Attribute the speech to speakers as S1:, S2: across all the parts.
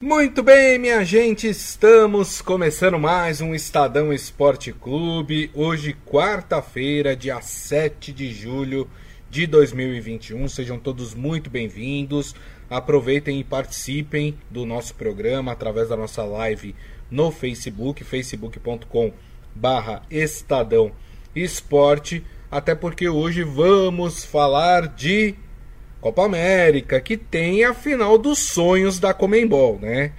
S1: Muito bem, minha gente, estamos começando mais um Estadão Esporte Clube. Hoje, quarta-feira, dia 7 de julho de 2021. Sejam todos muito bem-vindos. Aproveitem e participem do nosso programa através da nossa live no Facebook, facebook.com barra Estadão Esporte. Até porque hoje vamos falar de Copa América, que tem a final dos sonhos da Comembol, né?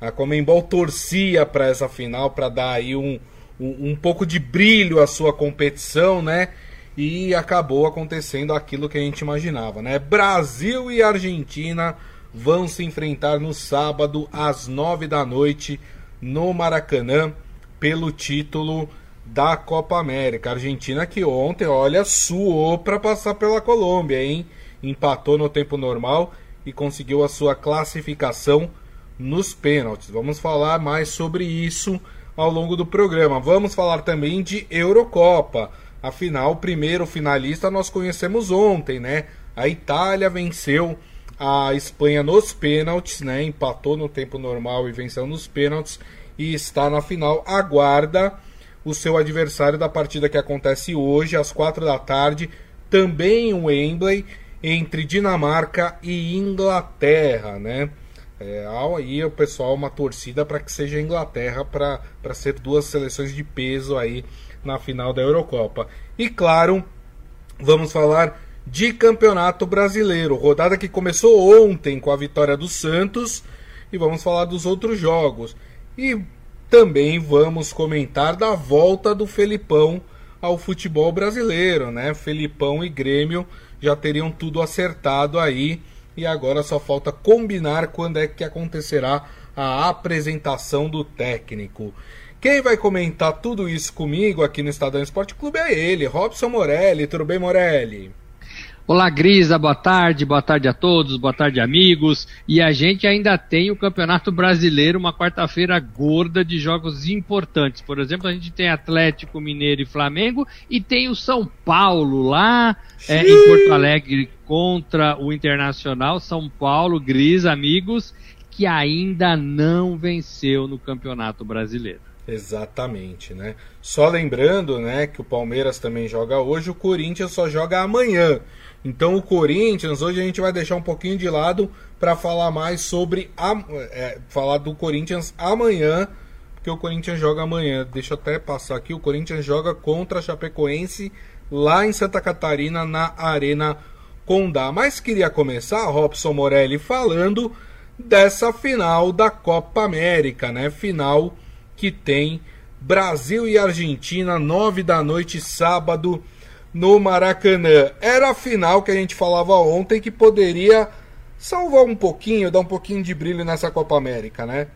S1: A Comembol torcia para essa final para dar aí um, um, um, pouco de brilho à sua competição, né? E acabou acontecendo aquilo que a gente imaginava, né? Brasil e Argentina vão se enfrentar no sábado às nove da noite no Maracanã pelo título da Copa América. Argentina que ontem, olha, suou para passar pela Colômbia, hein? Empatou no tempo normal e conseguiu a sua classificação nos pênaltis. Vamos falar mais sobre isso ao longo do programa. Vamos falar também de Eurocopa. Afinal, o primeiro finalista nós conhecemos ontem, né? A Itália venceu a Espanha nos pênaltis, né? Empatou no tempo normal e venceu nos pênaltis e está na final. Aguarda o seu adversário da partida que acontece hoje às quatro da tarde, também o Wembley entre Dinamarca e Inglaterra, né? É, aí o pessoal uma torcida para que seja a Inglaterra para ser duas seleções de peso aí na final da Eurocopa. E claro, vamos falar de Campeonato Brasileiro, rodada que começou ontem com a vitória do Santos e vamos falar dos outros jogos. E também vamos comentar da volta do Felipão ao futebol brasileiro, né? Felipão e Grêmio já teriam tudo acertado aí e agora só falta combinar quando é que acontecerá a apresentação do técnico. Quem vai comentar tudo isso comigo aqui no Estadão Esporte Clube é ele, Robson Morelli. Tudo bem, Morelli?
S2: Olá, Grisa, boa tarde, boa tarde a todos, boa tarde, amigos. E a gente ainda tem o Campeonato Brasileiro, uma quarta-feira gorda de jogos importantes. Por exemplo, a gente tem Atlético Mineiro e Flamengo e tem o São Paulo lá é, em Porto Alegre contra o Internacional. São Paulo, Grisa, amigos, que ainda não venceu no Campeonato Brasileiro.
S1: Exatamente, né? Só lembrando, né, que o Palmeiras também joga hoje, o Corinthians só joga amanhã. Então o Corinthians, hoje a gente vai deixar um pouquinho de lado para falar mais sobre a, é, falar do Corinthians amanhã, porque o Corinthians joga amanhã. Deixa eu até passar aqui, o Corinthians joga contra a Chapecoense lá em Santa Catarina na Arena Condá. Mas queria começar, Robson Morelli, falando dessa final da Copa América, né? Final que tem Brasil e Argentina, nove da noite, sábado no Maracanã. Era a final que a gente falava ontem que poderia salvar um pouquinho, dar um pouquinho de brilho nessa Copa América, né?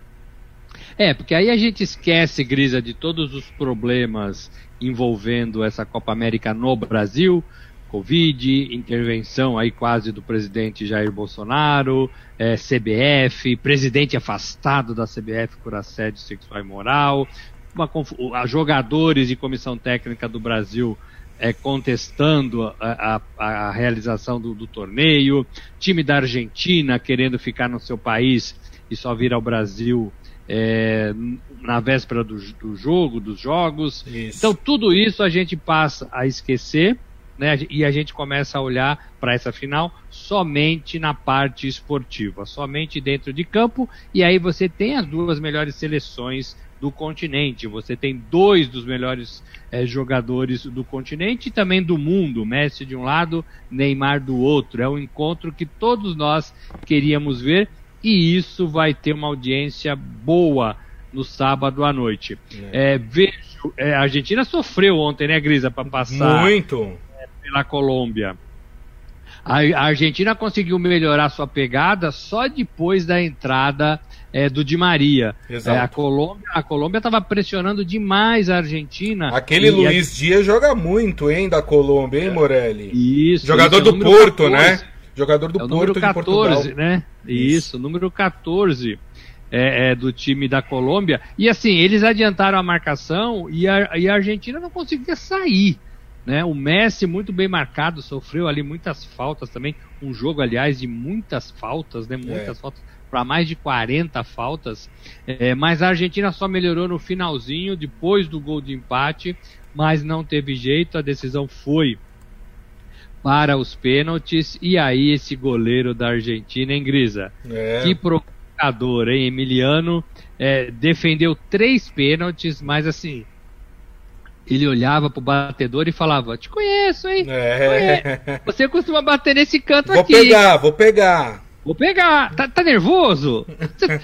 S2: É, porque aí a gente esquece, Grisa, de todos os problemas envolvendo essa Copa América no Brasil, Covid, intervenção aí quase do presidente Jair Bolsonaro, é, CBF, presidente afastado da CBF por assédio sexual e moral, uma, jogadores e comissão técnica do Brasil é, contestando a, a, a realização do, do, torneio, time da Argentina querendo ficar no seu país e só vir ao Brasil é, na véspera do, do, jogo, dos jogos. Isso. Então tudo isso a gente passa a esquecer. Né, e a gente começa a olhar para essa final somente na parte esportiva, somente dentro de campo, e aí você tem as duas melhores seleções do continente. Você tem dois dos melhores é, jogadores do continente e também do mundo, Messi de um lado, Neymar do outro. É um encontro que todos nós queríamos ver e isso vai ter uma audiência boa no sábado à noite. É. É, vejo, é, a Argentina sofreu ontem, né, Grisa, para passar
S1: muito
S2: pela Colômbia. A, Argentina conseguiu melhorar sua pegada só depois da entrada é, do Di Maria. É, a Colômbia a Colômbia estava pressionando demais a Argentina.
S1: Aquele Luiz a... Dias joga muito, hein, da Colômbia, hein, Morelli?
S2: Isso.
S1: Jogador
S2: isso,
S1: é do Porto, 14. né? Jogador do
S2: é
S1: Porto
S2: 14, de Portugal. né? Isso, isso número 14. É, é, do time da Colômbia. E assim, eles adiantaram a marcação e a, e a Argentina não conseguia sair. Né? O Messi muito bem marcado, sofreu ali muitas faltas também. Um jogo, aliás, de muitas faltas, né? Muitas é. faltas para mais de 40 faltas, é, mas a Argentina só melhorou no finalzinho, depois do gol de empate, mas não teve jeito, a decisão foi para os pênaltis, e aí esse goleiro da Argentina, hein, Grisa? É. Que provocador, hein? Emiliano é, defendeu três pênaltis, mas assim, ele olhava pro batedor e falava: Te conheço, hein? É. Você costuma bater nesse canto
S1: vou
S2: aqui.
S1: Vou pegar, vou pegar.
S2: Vou pegar. Tá, tá nervoso?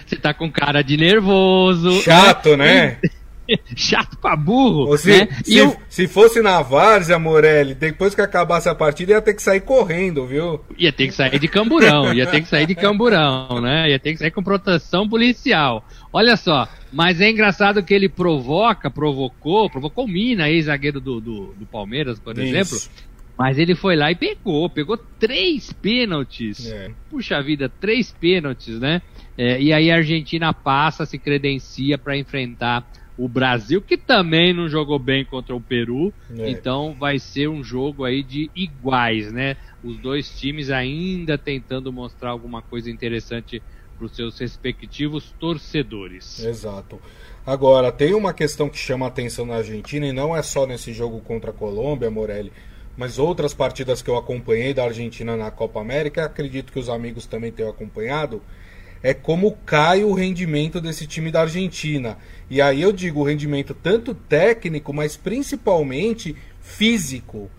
S2: Você tá com cara de nervoso.
S1: Chato, né?
S2: Chato pra burro.
S1: se, né? se, eu... se, fosse na Várzea, Morelli, depois que acabasse a partida, ia ter que sair correndo, viu?
S2: Ia ter que sair de camburão, ia ter que sair de camburão, né? Ia ter que sair com proteção policial. Olha só, mas é engraçado que ele provoca, provocou, provocou o Mina, ex-zagueiro do, do, do, Palmeiras, por Isso. exemplo. Mas ele foi lá e pegou, pegou três pênaltis. É. Puxa vida, três pênaltis, né? É, e aí a Argentina passa, se credencia para enfrentar o Brasil, que também não jogou bem contra o Peru. É. Então vai ser um jogo aí de iguais, né? Os dois times ainda tentando mostrar alguma coisa interessante para os seus respectivos torcedores.
S1: Exato. Agora, tem uma questão que chama a atenção na Argentina, e não é só nesse jogo contra a Colômbia, Morelli, mas outras partidas que eu acompanhei da Argentina na Copa América, acredito que os amigos também tenham acompanhado, é como cai o rendimento desse time da Argentina. E aí eu digo o rendimento tanto técnico, mas principalmente físico.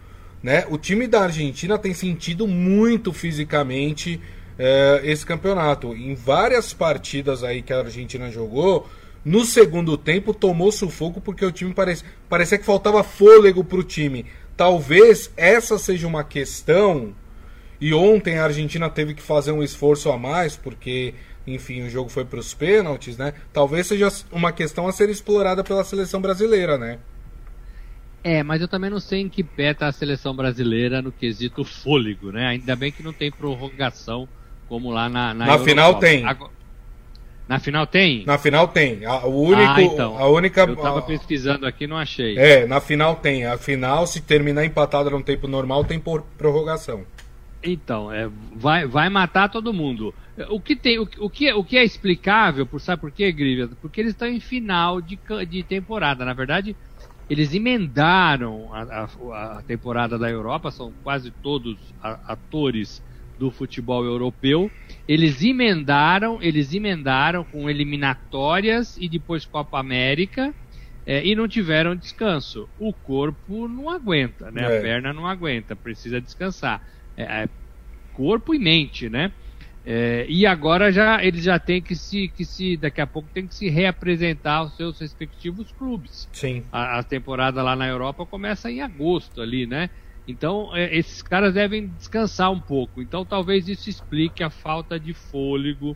S1: Né? O time da Argentina tem sentido muito fisicamente é, esse campeonato. Em várias partidas aí que a Argentina jogou, no segundo tempo tomou sufoco porque o time parece, parecia que faltava fôlego para o time. Talvez essa seja uma questão. E ontem a Argentina teve que fazer um esforço a mais porque enfim, o jogo foi para os pênaltis, né? Talvez seja uma questão a ser explorada pela seleção brasileira, né?
S2: É, mas eu também não sei em que pé tá a seleção brasileira no quesito fôlego, né? Ainda bem que não tem prorrogação como lá na
S1: Na, na final tem.
S2: Agora, na final tem?
S1: Na final tem. A, o único, ah, então. a única.
S2: Eu tava pesquisando aqui, não achei.
S1: É, na final tem. A final, se terminar empatada no tempo normal, tem por prorrogação.
S2: Então, é, vai, vai matar todo mundo. O que, tem, o, o, que, o que é explicável, por, sabe por quê, Grívia? Porque eles estão em final de, de temporada. Na verdade, eles emendaram a, a, a temporada da Europa, são quase todos atores do futebol europeu. Eles emendaram, eles emendaram com eliminatórias e depois Copa América. É, e não tiveram descanso. O corpo não aguenta, né? É. A perna não aguenta, precisa descansar. É, é, corpo e mente, né? É, e agora já eles já têm que se, que se daqui a pouco tem que se reapresentar aos seus respectivos clubes.
S1: Sim.
S2: A, a temporada lá na Europa começa em agosto ali, né? Então é, esses caras devem descansar um pouco. Então talvez isso explique a falta de fôlego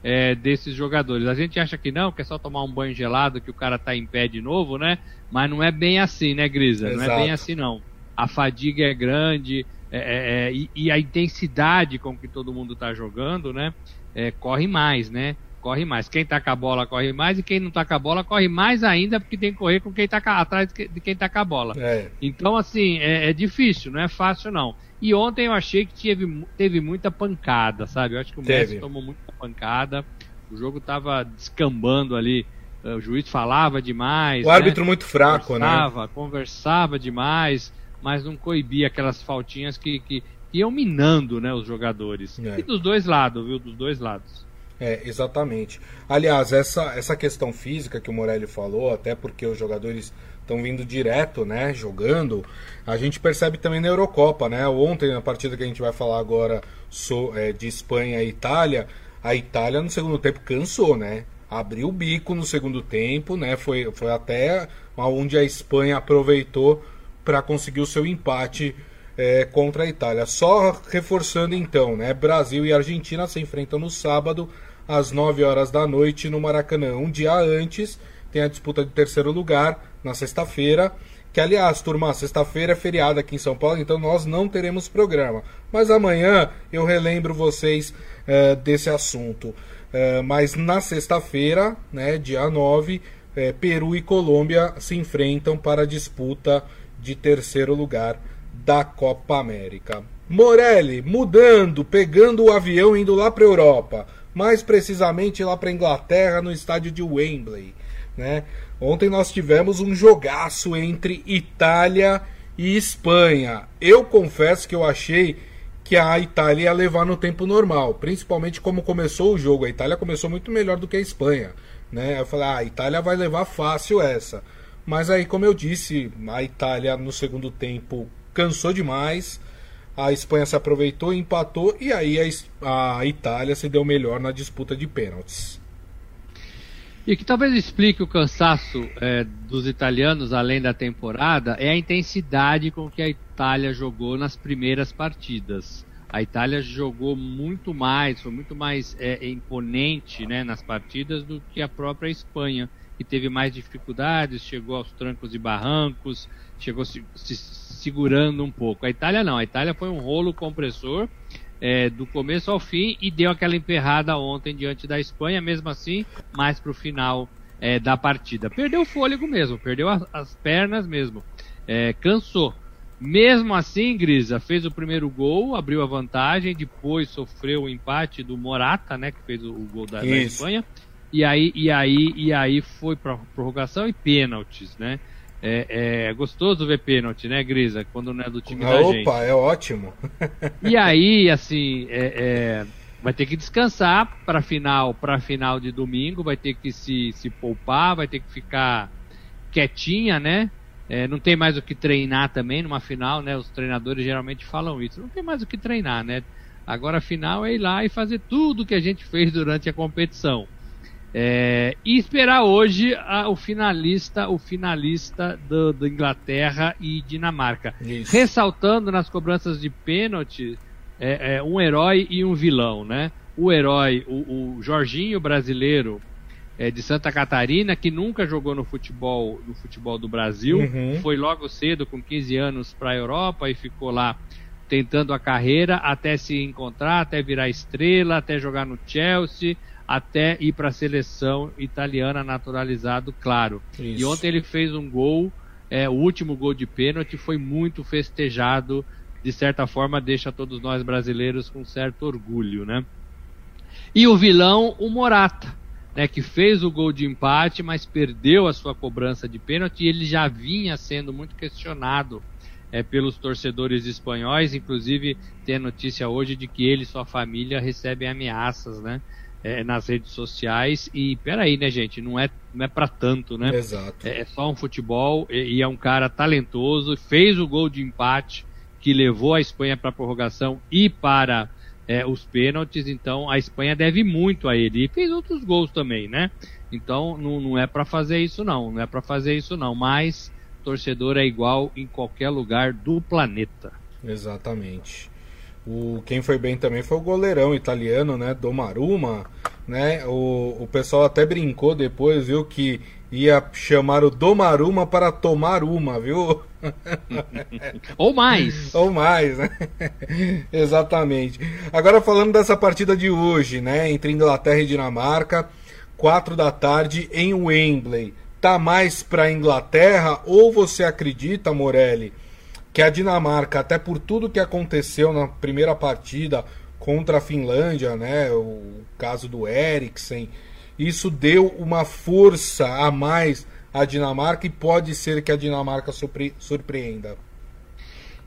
S2: é, desses jogadores. A gente acha que não, que é só tomar um banho gelado que o cara tá em pé de novo, né? Mas não é bem assim, né, Grisa? Exato. Não é bem assim não. A fadiga é grande, é, é, é, e, e, a intensidade com que todo mundo está jogando, né? É, corre mais, né? Corre mais. Quem tá com a bola corre mais e quem não tá com a bola corre mais ainda porque tem que correr com quem tá atrás de quem tá com a bola. É. Então, assim, é, difícil, não é fácil não. E ontem eu achei que teve, teve muita pancada, sabe? Eu acho que o teve. Messi tomou muita pancada. O jogo tava descambando ali o juiz falava demais.
S1: O né? árbitro muito fraco,
S2: conversava,
S1: né?
S2: Conversava demais mas não coibia aquelas faltinhas que, que, que iam minando né, os jogadores. É. E dos dois lados, viu? Dos dois lados.
S1: É, exatamente. Aliás, essa, essa questão física que o Morelli falou, até porque os jogadores estão vindo direto, né, jogando, a gente percebe também na Eurocopa, né? Ontem, na partida que a gente vai falar agora so, é, de Espanha e Itália, a Itália no segundo tempo cansou, né? Abriu o bico no segundo tempo, né? Foi, foi até onde a Espanha aproveitou para conseguir o seu empate é, contra a Itália. Só reforçando então, né? Brasil e Argentina se enfrentam no sábado às 9 horas da noite no Maracanã. Um dia antes tem a disputa de terceiro lugar na sexta-feira. Que aliás, turma, sexta-feira é feriado aqui em São Paulo, então nós não teremos programa. Mas amanhã eu relembro vocês é, desse assunto. É, mas na sexta-feira, né, dia 9, é, Peru e Colômbia se enfrentam para a disputa de terceiro lugar da Copa América. Morelli mudando, pegando o avião indo lá para Europa. mais precisamente lá para Inglaterra, no estádio de Wembley. Né? Ontem nós tivemos um jogaço entre Itália e Espanha. Eu confesso que eu achei que a Itália ia levar no tempo normal, principalmente como começou o jogo. A Itália começou muito melhor do que a Espanha. Né? Eu falei, ah, a Itália vai levar fácil essa. Mas aí, como eu disse, a Itália no segundo tempo cansou demais. A Espanha se aproveitou, empatou e aí a, a Itália se deu melhor na disputa de pênaltis.
S2: E que talvez explique o cansaço é, dos italianos além da temporada é a intensidade com que a Itália jogou nas primeiras partidas. A Itália jogou muito mais, foi muito mais é, imponente né, nas partidas do que a própria Espanha que teve mais dificuldades, chegou aos trancos e barrancos, chegou se, se segurando um pouco. A Itália não, a Itália foi um rolo compressor é, do começo ao fim e deu aquela emperrada ontem diante da Espanha, mesmo assim, mais para o final é, da partida. Perdeu o fôlego mesmo, perdeu as, as pernas mesmo, é, cansou. Mesmo assim, Grisa fez o primeiro gol, abriu a vantagem, depois sofreu o empate do Morata, né, que fez o, o gol da, da Espanha e aí, e aí, e aí foi para prorrogação e pênaltis, né? É, é, gostoso ver pênalti, né, Grisa? Quando não é do time Opa, da gente.
S1: Opa, é ótimo.
S2: e aí, assim, é, é vai ter que descansar para final, para final de domingo, vai ter que se, se poupar, vai ter que ficar quietinha, né? É, não tem mais o que treinar também numa final, né? Os treinadores geralmente falam isso. Não tem mais o que treinar, né? Agora a final é ir lá e fazer tudo que a gente fez durante a competição. É, e esperar hoje a, o finalista, o finalista do, do Inglaterra e Dinamarca. Isso. Ressaltando nas cobranças de pênalti é, é, um herói e um vilão, né? O herói, o, o Jorginho brasileiro é, de Santa Catarina, que nunca jogou no futebol, no futebol do Brasil, uhum. foi logo cedo, com 15 anos, para a Europa e ficou lá tentando a carreira até se encontrar, até virar estrela, até jogar no Chelsea até ir para a seleção italiana naturalizado, claro. Isso. E ontem ele fez um gol, é, o último gol de pênalti foi muito festejado, de certa forma deixa todos nós brasileiros com certo orgulho, né? E o vilão, o Morata, né, que fez o gol de empate, mas perdeu a sua cobrança de pênalti e ele já vinha sendo muito questionado é, pelos torcedores espanhóis, inclusive tem notícia hoje de que ele e sua família recebem ameaças, né? É, nas redes sociais e peraí, né, gente? Não é, não é para tanto, né?
S1: Exato.
S2: É, é só um futebol e, e, é um cara talentoso, fez o gol de empate que levou a Espanha para a prorrogação e para é, os pênaltis, então a Espanha deve muito a ele. E fez outros gols também, né? Então não, não é para fazer isso não, não é para fazer isso não, mas torcedor é igual em qualquer lugar do planeta.
S1: Exatamente. O, quem foi bem também foi o goleirão italiano, né? Domaruma, né? O, o pessoal até brincou depois, viu? Que ia chamar o Domaruma para tomar uma, viu?
S2: Ou mais.
S1: Ou mais, né? Exatamente. Agora falando dessa partida de hoje, né? Entre Inglaterra e Dinamarca, 4 da tarde em Wembley. Tá mais para Inglaterra ou você acredita, Morelli? Que a Dinamarca, até por tudo que aconteceu na primeira partida contra a Finlândia, né, o caso do Eriksen, isso deu uma força a mais à Dinamarca e pode ser que a Dinamarca surpre surpreenda.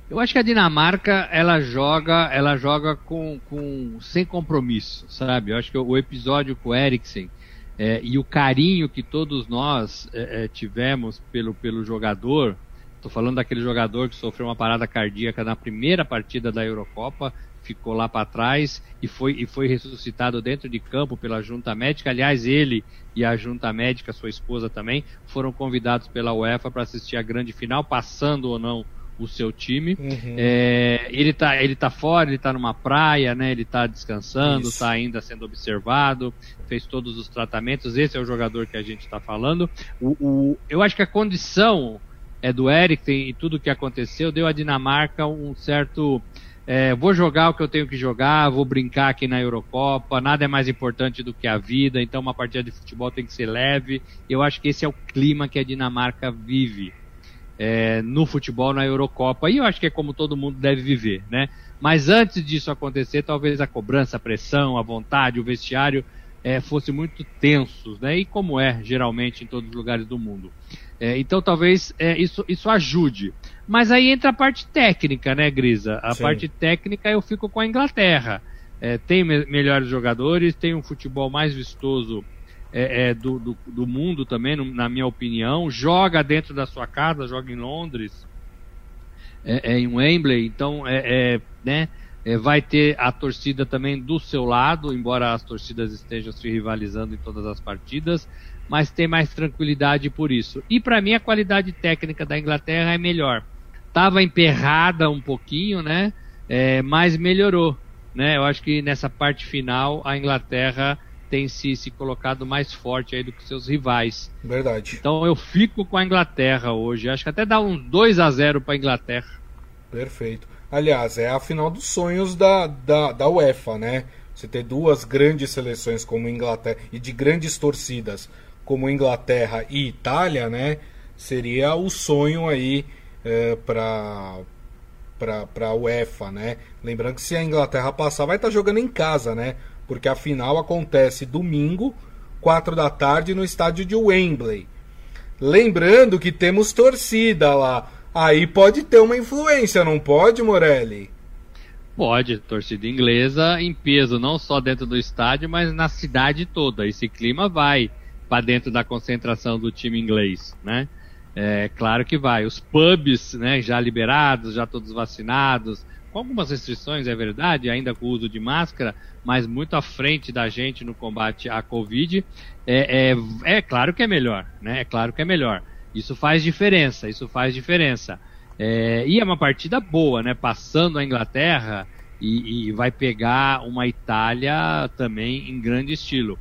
S2: Eu acho que a Dinamarca ela joga, ela joga com, com sem compromisso, sabe? Eu acho que o episódio com o Eriksen é, e o carinho que todos nós é, é tivemos pelo, pelo jogador Estou falando daquele jogador que sofreu uma parada cardíaca na primeira partida da Eurocopa, ficou lá para trás e foi, e foi ressuscitado dentro de campo pela junta médica. Aliás, ele e a junta médica, sua esposa também, foram convidados pela UEFA para assistir a grande final, passando ou não o seu time. Uhum. É, ele está ele tá fora, ele está numa praia, né? Ele está descansando, está ainda sendo observado, fez todos os tratamentos. Esse é o jogador que a gente está falando. O, o, eu acho que a condição é, do Eric e tudo que aconteceu, deu a Dinamarca um certo. É, vou jogar o que eu tenho que jogar, vou brincar aqui na Eurocopa, nada é mais importante do que a vida, então uma partida de futebol tem que ser leve. Eu acho que esse é o clima que a Dinamarca vive. é, no futebol na Eurocopa. E eu acho que é como todo mundo deve viver, né? Mas antes disso acontecer, talvez a cobrança, a pressão, a vontade, o vestiário é, fosse muito tensos, né? E como é geralmente em todos os lugares do mundo. É, então talvez é, isso, isso ajude. Mas aí entra a parte técnica, né, Grisa? A Sim. parte técnica eu fico com a Inglaterra. É, tem me melhores jogadores, tem um futebol mais vistoso é, é, do, do, do, mundo também, no, na minha opinião. Joga dentro da sua casa, joga em Londres, é, em Wembley, então é, né, vai ter a torcida também do seu lado, embora as torcidas estejam se rivalizando em todas as partidas, mas tem mais tranquilidade por isso. E para mim a qualidade técnica da Inglaterra é melhor. Tava emperrada um pouquinho, né? mas melhorou. Né? Eu acho que nessa parte final a Inglaterra tem se, se colocado mais forte aí do que seus rivais.
S1: Verdade.
S2: Então eu fico com a Inglaterra hoje. Acho que até dá uns 2 a 0 para a Inglaterra.
S1: Perfeito. Aliás, é a final dos sonhos da, da, da UEFA, né? Você ter duas grandes seleções como Inglaterra e de grandes torcidas como Inglaterra e Itália, né? Seria o sonho aí é, para para a UEFA, né? Lembrando que se a Inglaterra passar, vai estar tá jogando em casa, né? porque a final acontece domingo, 4 da tarde, no estádio de Wembley. Lembrando que temos torcida lá. Aí pode ter uma influência, não pode, Morelli?
S2: Pode, torcida inglesa em peso, não só dentro do estádio, mas na cidade toda. Esse clima vai para dentro da concentração do time inglês, né? É claro que vai. Os pubs, né, já liberados, já todos vacinados, com algumas restrições, é verdade, ainda com o uso de máscara, mas muito à frente da gente no combate à Covid, é, é, é claro que é melhor, né? É claro que é melhor. Isso faz diferença, isso faz diferença. É, e é uma partida boa, né? Passando a Inglaterra e, e vai pegar uma Itália também em grande estilo.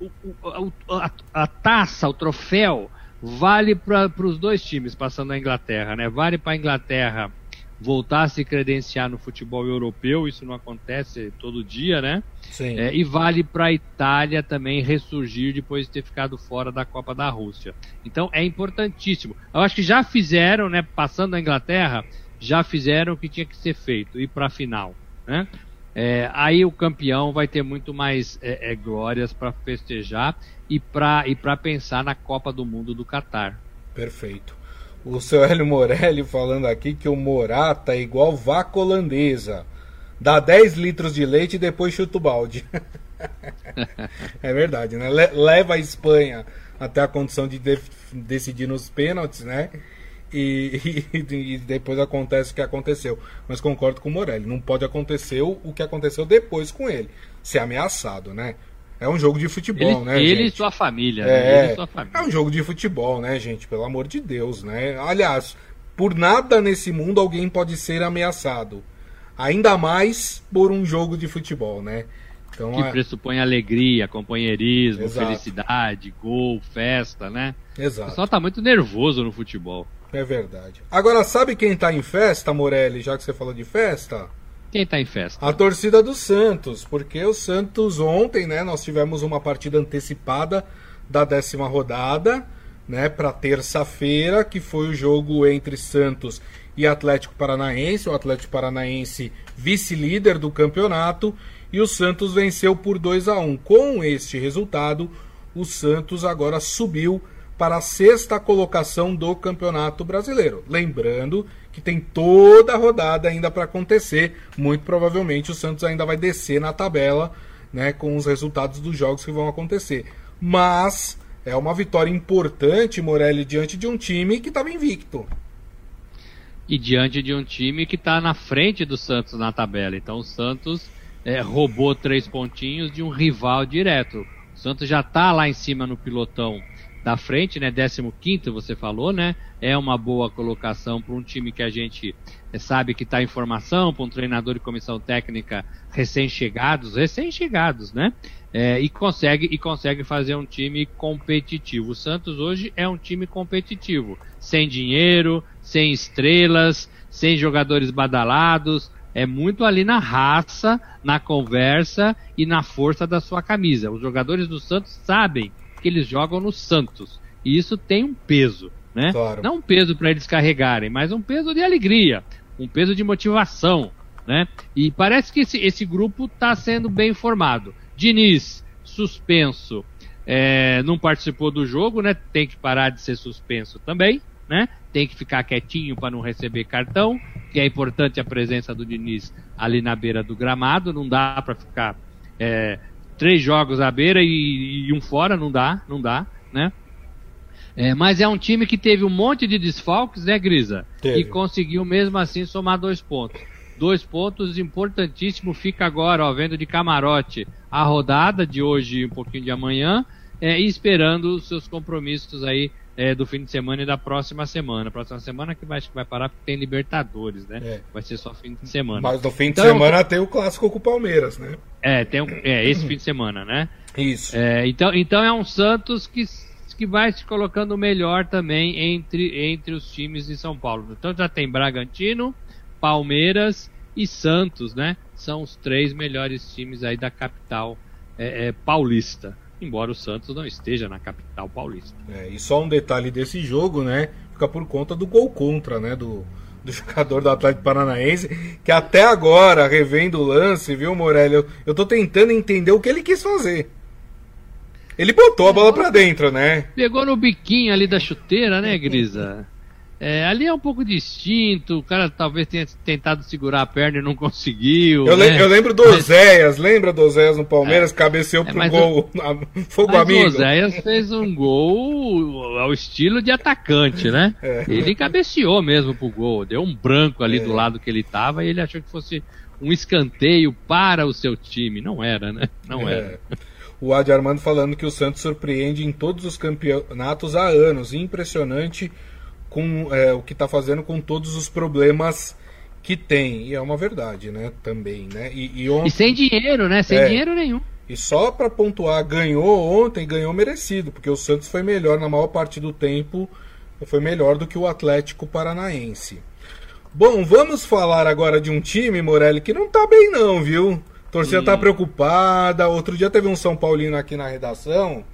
S2: O, a, a, taça, o troféu, vale para os dois times passando a Inglaterra, né? Vale para a Inglaterra voltar a se credenciar no futebol europeu, isso não acontece todo dia, né? Sim. É, e vale para a Itália também ressurgir depois de ter ficado fora da Copa da Rússia. Então é importantíssimo. Eu acho que já fizeram, né? Passando a Inglaterra, já fizeram o que tinha que ser feito, ir para a final, né? É, aí o campeão vai ter muito mais é, é glórias para festejar e para e pensar na Copa do Mundo do Catar.
S1: Perfeito. O seu Hélio Morelli falando aqui que o Morata é igual vaca holandesa. Dá 10 litros de leite e depois chuta o balde. é verdade, né? leva a Espanha até a condição de decidir nos pênaltis, né? E, e, e, depois acontece o que aconteceu. Mas concordo com o Morelli, não pode acontecer o, que aconteceu depois com ele. Ser ameaçado, né? É um jogo de futebol,
S2: ele,
S1: né?
S2: Ele
S1: gente?
S2: e sua família.
S1: É,
S2: né?
S1: sua família. é um jogo de futebol, né, gente? Pelo amor de Deus, né? Aliás, por nada nesse mundo alguém pode ser ameaçado. Ainda mais por um jogo de futebol, né?
S2: Então, que é... pressupõe alegria, companheirismo, Exato. felicidade, gol, festa, né?
S1: Exato. O
S2: pessoal tá muito nervoso no futebol.
S1: É verdade. Agora, sabe quem tá em festa, Morelli, já que você falou de festa?
S2: Quem está em festa?
S1: A torcida do Santos, porque o Santos ontem, né, nós tivemos uma partida antecipada da décima rodada, né, para terça-feira, que foi o jogo entre Santos e Atlético Paranaense, o Atlético Paranaense vice-líder do campeonato, e o Santos venceu por 2 a 1. Com este resultado, o Santos agora subiu para a sexta colocação do Campeonato Brasileiro. Lembrando que tem toda a rodada ainda para acontecer. Muito provavelmente o Santos ainda vai descer na tabela, né, com os resultados dos jogos que vão acontecer. Mas é uma vitória importante, Morelli, diante de um time que estava invicto.
S2: E diante de um time que está na frente do Santos na tabela. Então o Santos é, roubou três pontinhos de um rival direto. O Santos já está lá em cima no pilotão da frente, né? 15 você falou, né? É uma boa colocação para um time que a gente eh, sabe que está em formação, para um treinador e comissão técnica recém-chegados, recém-chegados, né? É, e consegue e consegue fazer um time competitivo. O Santos hoje é um time competitivo, sem dinheiro, sem estrelas, sem jogadores badalados, é muito ali na raça, na conversa e na força da sua camisa. Os jogadores do Santos sabem que eles jogam no Santos. E isso tem um peso. né? Claro. Não um peso para eles carregarem, mas um peso de alegria, um peso de motivação, né? E parece que esse, esse grupo está sendo bem formado. Diniz, suspenso, é, não participou do jogo, né? Tem que parar de ser suspenso também, né? Tem que ficar quietinho para não receber cartão, que é importante a presença do Diniz ali na beira do gramado, não dá para ficar é, três jogos à beira e, e, um fora, não dá, não dá, né? É, mas é um time que teve um monte de desfalques, né, Grisa? Teve. E conseguiu mesmo assim somar dois pontos. Dois pontos importantíssimo. Fica agora, ó, vendo de camarote a rodada de hoje e um pouquinho de amanhã, é, e esperando os seus compromissos aí é, do fim de semana e da próxima semana. Próxima semana que vai, acho que vai parar porque tem Libertadores, né? É. Vai ser só fim de semana.
S1: Mas no fim de então, semana tem o clássico com o Palmeiras, né?
S2: É, tem um, é esse fim de semana, né?
S1: Isso.
S2: É, então, então é um Santos que, que vai se colocando melhor também entre, entre os times de São Paulo. Então já tem Bragantino, Palmeiras e Santos, né? São os três melhores times aí da capital é, é, paulista embora o Santos não esteja na capital paulista.
S1: É, e só um detalhe desse jogo, né? Fica por conta do gol contra, né? Do, do jogador do Atlético Paranaense, que até agora, revendo o lance, viu, Morelli? Eu, eu tô tentando entender o que ele quis fazer. Ele botou a bola pra dentro, né?
S2: Pegou no biquinho ali da chuteira, né, Grisa? É, ali é um pouco distinto, o cara talvez tenha tentado segurar a perna e não conseguiu.
S1: Eu, né? eu lembro do mas... Oséias, lembra do Oséias no Palmeiras? É, cabeceou é, pro gol, o... fogo mas amigo. O
S2: Oséias fez um gol ao estilo de atacante, né? É. Ele cabeceou mesmo pro gol, deu um branco ali do é. lado que ele tava e ele achou que fosse um escanteio para o seu time. Não era, né? Não é. era.
S1: O Adi Armando falando que o Santos surpreende em todos os campeonatos há anos. Impressionante com é, o que está fazendo com todos os problemas que tem. E é uma verdade, né? Também, né?
S2: E, e, ontem, e sem dinheiro, né? Sem é, dinheiro nenhum.
S1: E só para pontuar, ganhou ontem, ganhou merecido, porque o Santos foi melhor na maior parte do tempo, foi melhor do que o Atlético Paranaense. Bom, vamos falar agora de um time, Morelli, que não tá bem não, viu? A torcida tá preocupada. Outro dia teve um São Paulino aqui na redação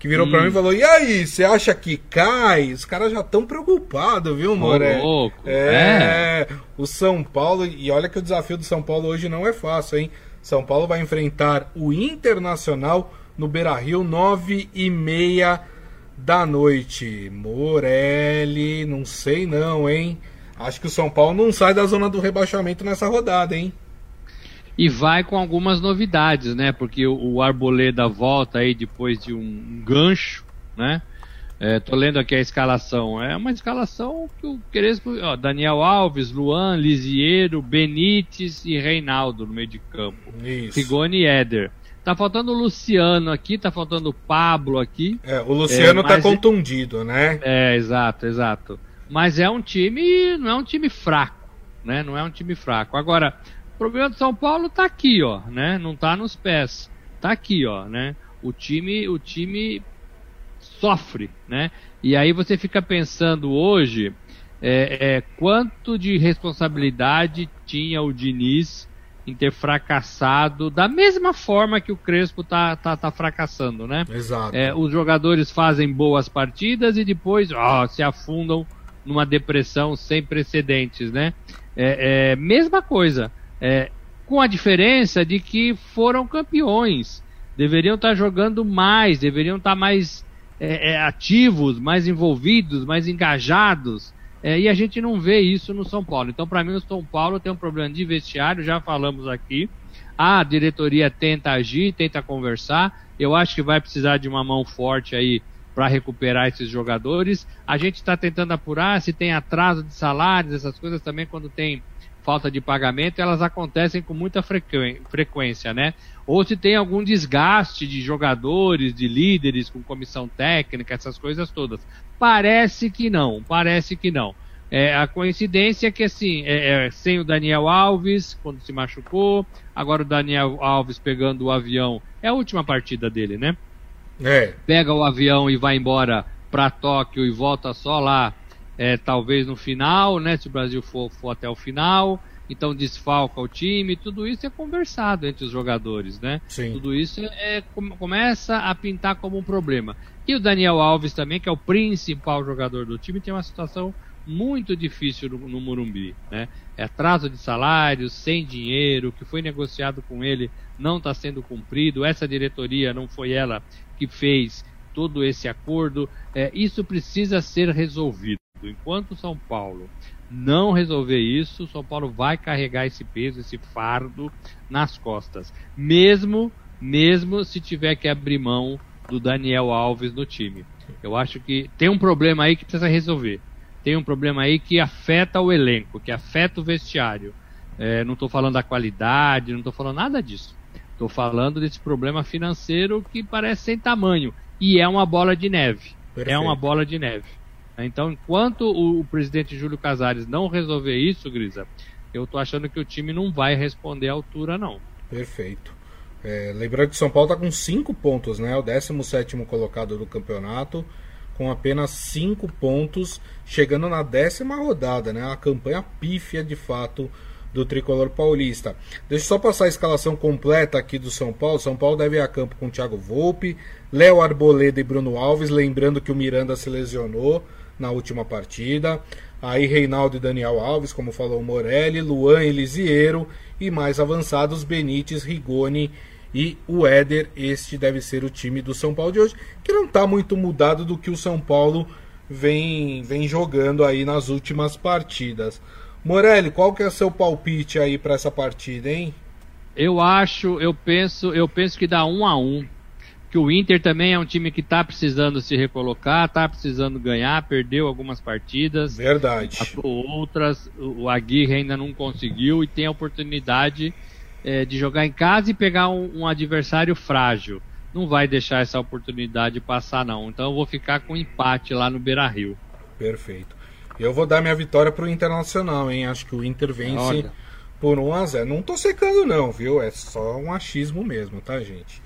S1: que virou hum. pra mim e falou: E aí, você acha que cai? Os caras já estão preocupados, viu, Moré?
S2: louco.
S1: É, é, o São Paulo, e olha que o desafio do São Paulo hoje não é fácil, hein? São Paulo vai enfrentar o Internacional no Beira Rio, nove e meia da noite. Morelli, não sei não, hein? Acho que o São Paulo não sai da zona do rebaixamento nessa rodada, hein?
S2: E vai com algumas novidades, né? Porque o, o Arboleda volta aí depois de um gancho, né? É, tô lendo aqui a escalação. É uma escalação que o Crespo, ó, Daniel Alves, Luan, Lisiero, Benítez e Reinaldo no meio de campo. Isso. Rigoni e Éder. Tá faltando o Luciano aqui, tá faltando o Pablo aqui.
S1: É, o Luciano é, tá contundido, né?
S2: É, exato, exato. Mas é um time, não é um time fraco, né? Não é um time fraco. Agora, problema do São Paulo tá aqui, ó, né? Não tá nos pés. Tá aqui, ó, né? O time, o time sofre, né? E aí você fica pensando hoje é, é, quanto de responsabilidade tinha o Diniz em ter fracassado da mesma forma que o Crespo tá, tá, tá fracassando, né?
S1: Exato.
S2: É, os jogadores fazem boas partidas e depois ó, se afundam numa depressão sem precedentes, né? É, é mesma coisa. É, com a diferença de que foram campeões. Deveriam estar jogando mais, deveriam estar mais é, é, ativos, mais envolvidos, mais engajados. É, e a gente não vê isso no São Paulo. Então, para mim, o São Paulo tem um problema de vestiário, já falamos aqui. A diretoria tenta agir, tenta conversar. Eu acho que vai precisar de uma mão forte aí para recuperar esses jogadores. A gente está tentando apurar se tem atraso de salários, essas coisas também, quando tem falta de pagamento, elas acontecem com muita frequência, né? Ou se tem algum desgaste de jogadores, de líderes com comissão técnica, essas coisas todas. Parece que não, parece que não. É, a coincidência é que, assim, é, é, sem o Daniel Alves, quando se machucou, agora o Daniel Alves pegando o avião, é a última partida dele, né?
S1: É.
S2: Pega o avião e vai embora para Tóquio e volta só lá é, talvez no final, né, se o Brasil for, for até o final. então desfalca o time, tudo isso é conversado entre os jogadores, né?
S1: Sim.
S2: Tudo isso é, começa a pintar como um problema. E o Daniel Alves também, que é o principal jogador do time, tem uma situação muito difícil no, no Morumbi, né? É atraso de salários, sem dinheiro, o que foi negociado com ele não está sendo cumprido, essa diretoria não foi ela que fez todo esse acordo, é, isso precisa ser resolvido. Enquanto São Paulo não resolver isso, São Paulo vai carregar esse peso, esse fardo nas costas, mesmo mesmo se tiver que abrir mão do Daniel Alves no time. Eu acho que tem um problema aí que precisa resolver. Tem um problema aí que afeta o elenco, que afeta o vestiário. É, não estou falando da qualidade, não estou falando nada disso. Estou falando desse problema financeiro que parece sem tamanho. E é uma bola de neve. Perfeito. É uma bola de neve. Então, enquanto o, o presidente Júlio Casares não resolver isso, Grisa, eu estou achando que o time não vai responder à altura, não.
S1: Perfeito. É, lembrando que São Paulo está com 5 pontos, né? O 17 colocado do campeonato, com apenas 5 pontos, chegando na décima rodada, né? A campanha pífia de fato do tricolor paulista. Deixa eu só passar a escalação completa aqui do São Paulo. São Paulo deve ir a campo com Thiago Volpe, Léo Arboleda e Bruno Alves, lembrando que o Miranda se lesionou na última partida. Aí Reinaldo e Daniel Alves, como falou Morelli, Luan e Lisiero e mais avançados Benítez, Rigoni e o Éder. Este deve ser o time do São Paulo de hoje, que não está muito mudado do que o São Paulo vem, vem jogando aí nas últimas partidas. Morelli, qual que é o seu palpite aí para essa partida, hein?
S2: Eu acho, eu penso, eu penso que dá um a um. Que o Inter também é um time que está precisando se recolocar, está precisando ganhar, perdeu algumas partidas.
S1: Verdade.
S2: Outras, o Aguirre ainda não conseguiu e tem a oportunidade é, de jogar em casa e pegar um, um, adversário frágil. Não vai deixar essa oportunidade passar, não. Então eu vou ficar com empate lá no Beira Rio.
S1: Perfeito. Eu vou dar minha vitória pro Internacional, hein? Acho que o Inter vence Olha. por 1 a 0 Não tô secando, não, viu? É só um achismo mesmo, tá, gente?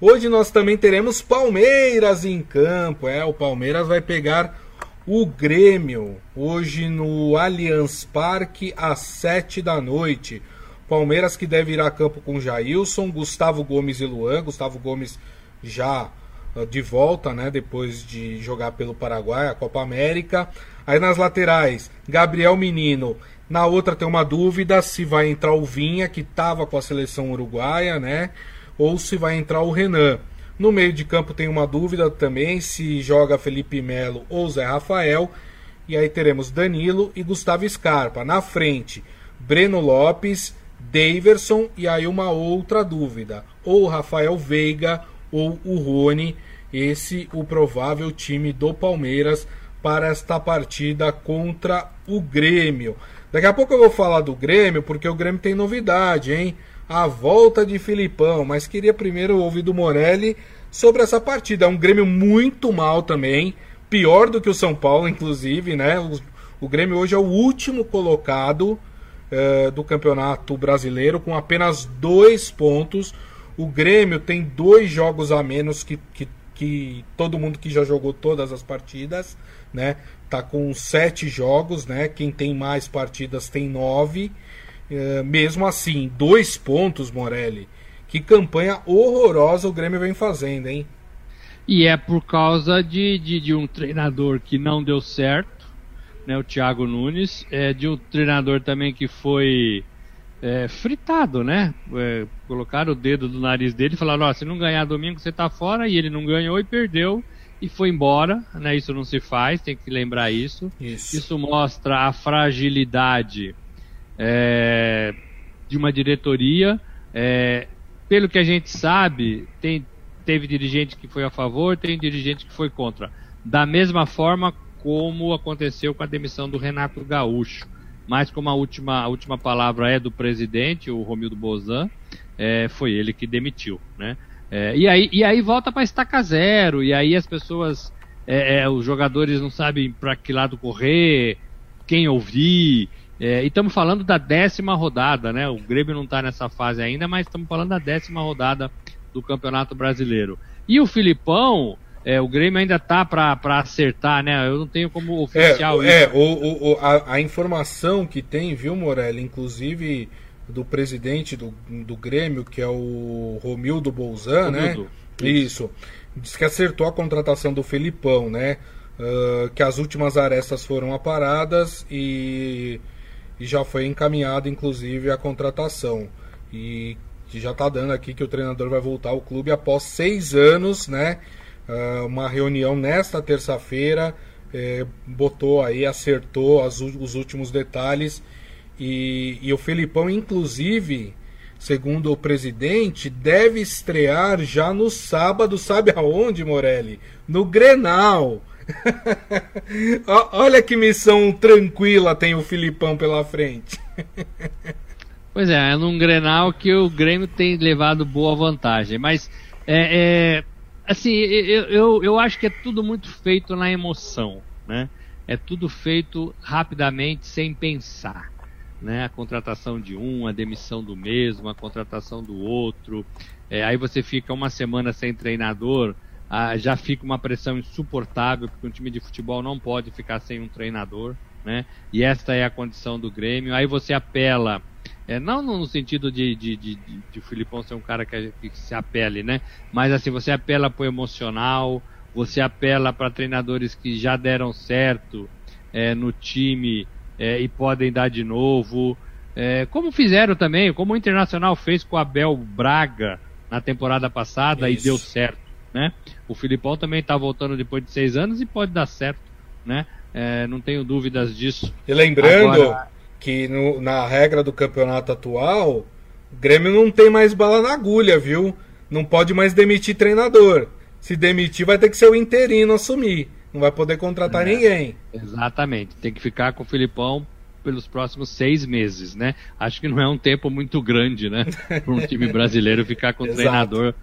S1: Hoje nós também teremos Palmeiras em campo. É, o Palmeiras vai pegar o Grêmio hoje no Allianz Parque às 7 da noite. Palmeiras que deve ir a campo com Jailson, Gustavo Gomes e Luan. Gustavo Gomes já ah, de volta, né? Depois de jogar pelo Paraguai, a Copa América. Aí nas laterais, Gabriel Menino. Na outra tem uma dúvida se vai entrar o Vinha, que estava com a seleção uruguaia, né? Ou se vai entrar o Renan. No meio de campo tem uma dúvida também se joga Felipe Melo ou Zé Rafael. E aí teremos Danilo e Gustavo Scarpa. Na frente, Breno Lopes, Daverson e aí uma outra dúvida. Ou Rafael Veiga ou o Rony. Esse o provável time do Palmeiras para esta partida contra o Grêmio. Daqui a pouco eu vou falar do Grêmio, porque o Grêmio tem novidade, hein? A volta de Filipão, mas queria primeiro ouvir do Morelli sobre essa partida. É um Grêmio muito mal também, pior do que o São Paulo, inclusive, né? O, o Grêmio hoje é o último colocado uh, do Campeonato Brasileiro, com apenas dois pontos. O Grêmio tem dois jogos a menos que, que, que todo mundo que já jogou todas as partidas né? Tá com sete jogos, né? Quem tem mais partidas tem nove. É, mesmo assim, dois pontos, Morelli. Que campanha horrorosa o Grêmio vem fazendo, hein?
S2: E é por causa de, de, de um treinador que não deu certo, né? O Thiago Nunes. É de um treinador também que foi é, fritado, né? É, colocaram o dedo do nariz dele e falaram: ó, se não ganhar domingo você tá fora. E ele não ganhou e perdeu e foi embora, né? Isso não se faz, tem que lembrar isso.
S1: Isso,
S2: isso mostra a fragilidade é, de uma diretoria. É, pelo que a gente sabe, tem, teve dirigente que foi a favor, tem dirigente que foi contra. Da mesma forma como aconteceu com a demissão do Renato Gaúcho. Mas como a última, a última palavra é do presidente, o Romildo Bozan, é, foi ele que demitiu, né? É, e, aí, e aí volta para estaca zero, e aí as pessoas, é, é, os jogadores não sabem para que lado correr, quem ouvir. É, e estamos falando da décima rodada, né? O Grêmio não está nessa fase ainda, mas estamos falando da décima rodada do Campeonato Brasileiro. E o Filipão, É, o Grêmio ainda tá para acertar, né? Eu não tenho como oficial
S1: é, isso. É, o, o, a, a, informação que tem, viu, Morelli? Inclusive do presidente do, do Grêmio, que é o Romildo Bolzan, né? Romildo. né? Isso. Diz que acertou a contratação do Felipão, né? Uh, que as últimas arestas foram aparadas e, e já foi encaminhada, inclusive, a contratação. E já está dando aqui que o treinador vai voltar ao clube após seis anos, né? Uh, uma reunião nesta terça-feira, eh, botou aí, acertou as, os últimos detalhes e, e o Felipão, inclusive, segundo o presidente, deve estrear já no sábado, sabe aonde, Morelli? No Grenal. Olha que missão tranquila tem o Filipão pela frente.
S2: pois é, é num Grenal que o Grêmio tem levado boa vantagem. Mas, é, é assim, eu, eu, eu acho que é tudo muito feito na emoção, né? É tudo feito rapidamente, sem pensar né? A contratação de um, a demissão do mesmo, a contratação do outro. É, aí você fica uma semana sem treinador, ah, já fica uma pressão insuportável, porque um time de futebol não pode ficar sem um treinador, né? E esta é a condição do Grêmio. Aí você apela, é, não no sentido de, de, de, de, de o Filipão ser um cara que, que se apele, né? Mas assim, você apela para o emocional, você apela para treinadores que já deram certo é, no time é, e podem dar de novo. É, como fizeram também, como o Internacional fez com o Abel Braga na temporada passada Isso. e deu certo. Né? O Filipão também está voltando depois de seis anos e pode dar certo. Né? É, não tenho dúvidas disso.
S1: E lembrando Agora... que no, na regra do campeonato atual, o Grêmio não tem mais bala na agulha, viu? Não pode mais demitir treinador. Se demitir, vai ter que ser o interino assumir. Não vai poder contratar é, ninguém.
S2: Exatamente. Tem que ficar com o Filipão pelos próximos seis meses, né? Acho que não é um tempo muito grande, né? Para um time brasileiro ficar com um treinador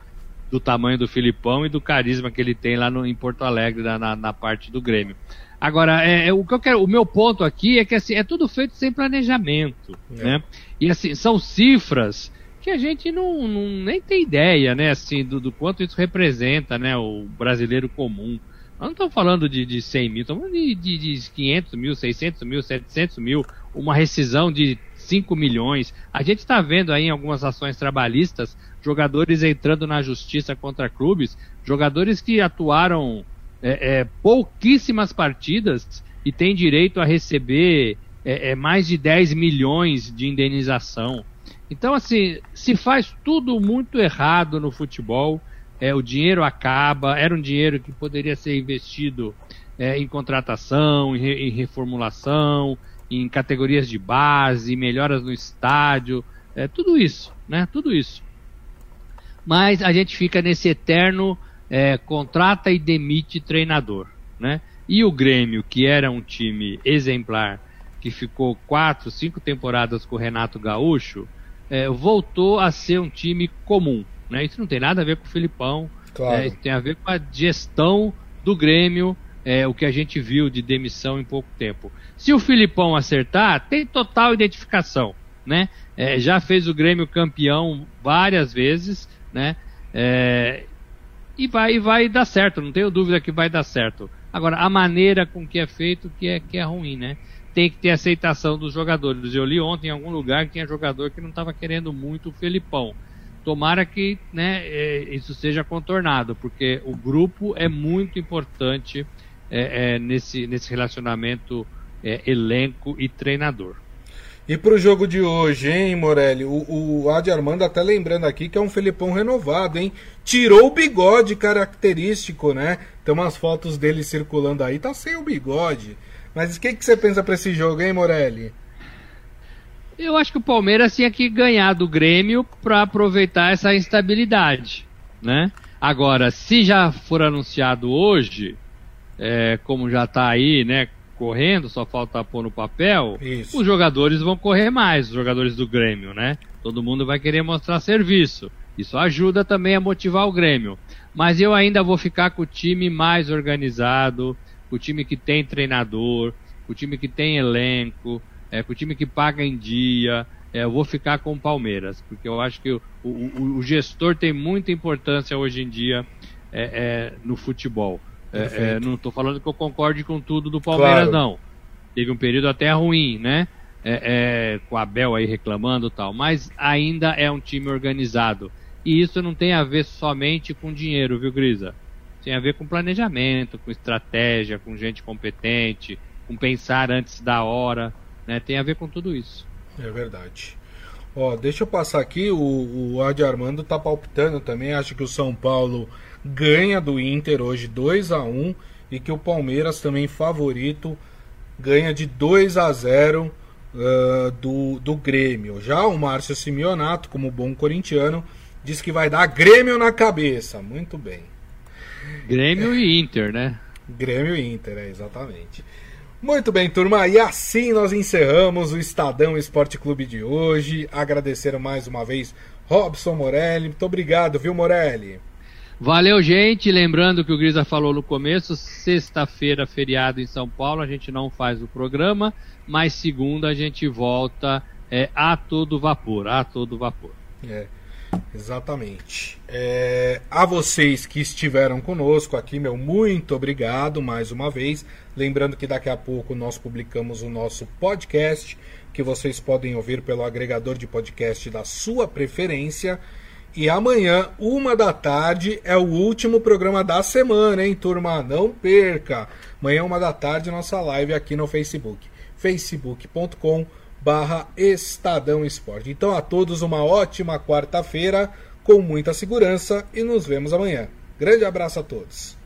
S2: do tamanho do Filipão e do carisma que ele tem lá no, em Porto Alegre, na, na parte do Grêmio. Agora, é, é, o, que eu quero, o meu ponto aqui é que assim, é tudo feito sem planejamento, é. né? E assim, são cifras que a gente não, não nem tem ideia, né? Assim, do, do quanto isso representa, né? O brasileiro comum. Nós não estamos falando de, de 100 mil, estamos falando de, de, de 500 mil, 600 mil, 700 mil, uma rescisão de 5 milhões. A gente está vendo aí em algumas ações trabalhistas jogadores entrando na justiça contra clubes, jogadores que atuaram é, é, pouquíssimas partidas e têm direito a receber é, é mais de 10 milhões de indenização. Então, assim, se faz tudo muito errado no futebol é, o dinheiro acaba, era um dinheiro que poderia ser investido é, em contratação, em, re, em, reformulação, em categorias de base, melhoras no estádio, é, tudo isso, né? Tudo isso. Mas a gente fica nesse eterno é, contrata e demite treinador, né? E o Grêmio, que era um time exemplar, que ficou quatro, cinco temporadas com o Renato Gaúcho, é, voltou a ser um time comum. Né? Isso não tem nada a ver com o Filipão. Claro. É, tem a ver com a gestão do Grêmio, é, o que a gente viu de demissão em pouco tempo. Se o Filipão acertar, tem total identificação. Né? É, já fez o Grêmio campeão várias vezes, né? É, e vai, vai dar certo, não tenho dúvida que vai dar certo. Agora, a maneira com que é feito que é, que é ruim, né? Tem que ter aceitação dos jogadores. Eu li ontem em algum lugar que tinha jogador que não estava querendo muito o Felipão tomara que né, é, isso seja contornado, porque o grupo é muito importante é, é, nesse, nesse relacionamento é, elenco e treinador.
S1: E para o jogo de hoje, hein, Morelli? O, o Adi Armando até lembrando aqui que é um Felipão renovado, hein? Tirou o bigode característico, né? Tem umas fotos dele circulando aí, tá sem o bigode. Mas o que, que você pensa para esse jogo, hein, Morelli?
S2: Eu acho que o Palmeiras tinha que ganhar do Grêmio para aproveitar essa instabilidade, né? Agora, se já for anunciado hoje, é, como já está aí, né, correndo, só falta pôr no papel, Isso. os jogadores vão correr mais, os jogadores do Grêmio, né? Todo mundo vai querer mostrar serviço. Isso ajuda também a motivar o Grêmio. Mas eu ainda vou ficar com o time mais organizado, com o time que tem treinador, com o time que tem elenco, é, com o time que paga em dia. É, eu vou ficar com o Palmeiras, porque eu acho que o, o, o gestor tem muita importância hoje em dia é, é, no futebol. É, é, não estou falando que eu concorde com tudo do Palmeiras, claro. não. Teve um período até ruim, né? É, com a Abel aí reclamando tal, mas ainda é um time organizado. E isso não tem a ver somente com dinheiro, viu, Grisa? Tem a ver com planejamento, com estratégia, com gente competente, com pensar antes da hora, né? Tem a ver com tudo isso.
S1: É verdade. Ó, deixa eu passar aqui, o, o Adi Armando tá palpitando também, acho que o São Paulo ganha do Inter hoje 2 a 1 e que o Palmeiras também favorito ganha de 2 a 0 uh, do, do Grêmio. Já o Márcio Simeonato, como bom corintiano, diz que vai dar Grêmio na cabeça. Muito bem.
S2: Grêmio é. e Inter, né?
S1: Grêmio e Inter, é, exatamente. Muito bem, turma, e assim nós encerramos o Estadão Esporte Clube de hoje. Agradecer mais uma vez Robson Morelli. Muito obrigado, viu, Morelli?
S2: Valeu, gente. Lembrando que o Grisa falou no começo, sexta-feira, feriado em São Paulo, a gente não faz o programa, mas segunda a gente volta é, a todo vapor, a todo vapor.
S1: É. Exatamente. É, a vocês que estiveram conosco aqui, meu muito obrigado mais uma vez. Lembrando que daqui a pouco nós publicamos o nosso podcast, que vocês podem ouvir pelo agregador de podcast da sua preferência. E amanhã, uma da tarde, é o último programa da semana, hein, turma? Não perca! Amanhã, uma da tarde, nossa live aqui no Facebook. facebook.com.br barra Estadão Esporte. Então a todos uma ótima quarta-feira, com muita segurança e nos vemos amanhã. Grande abraço a todos.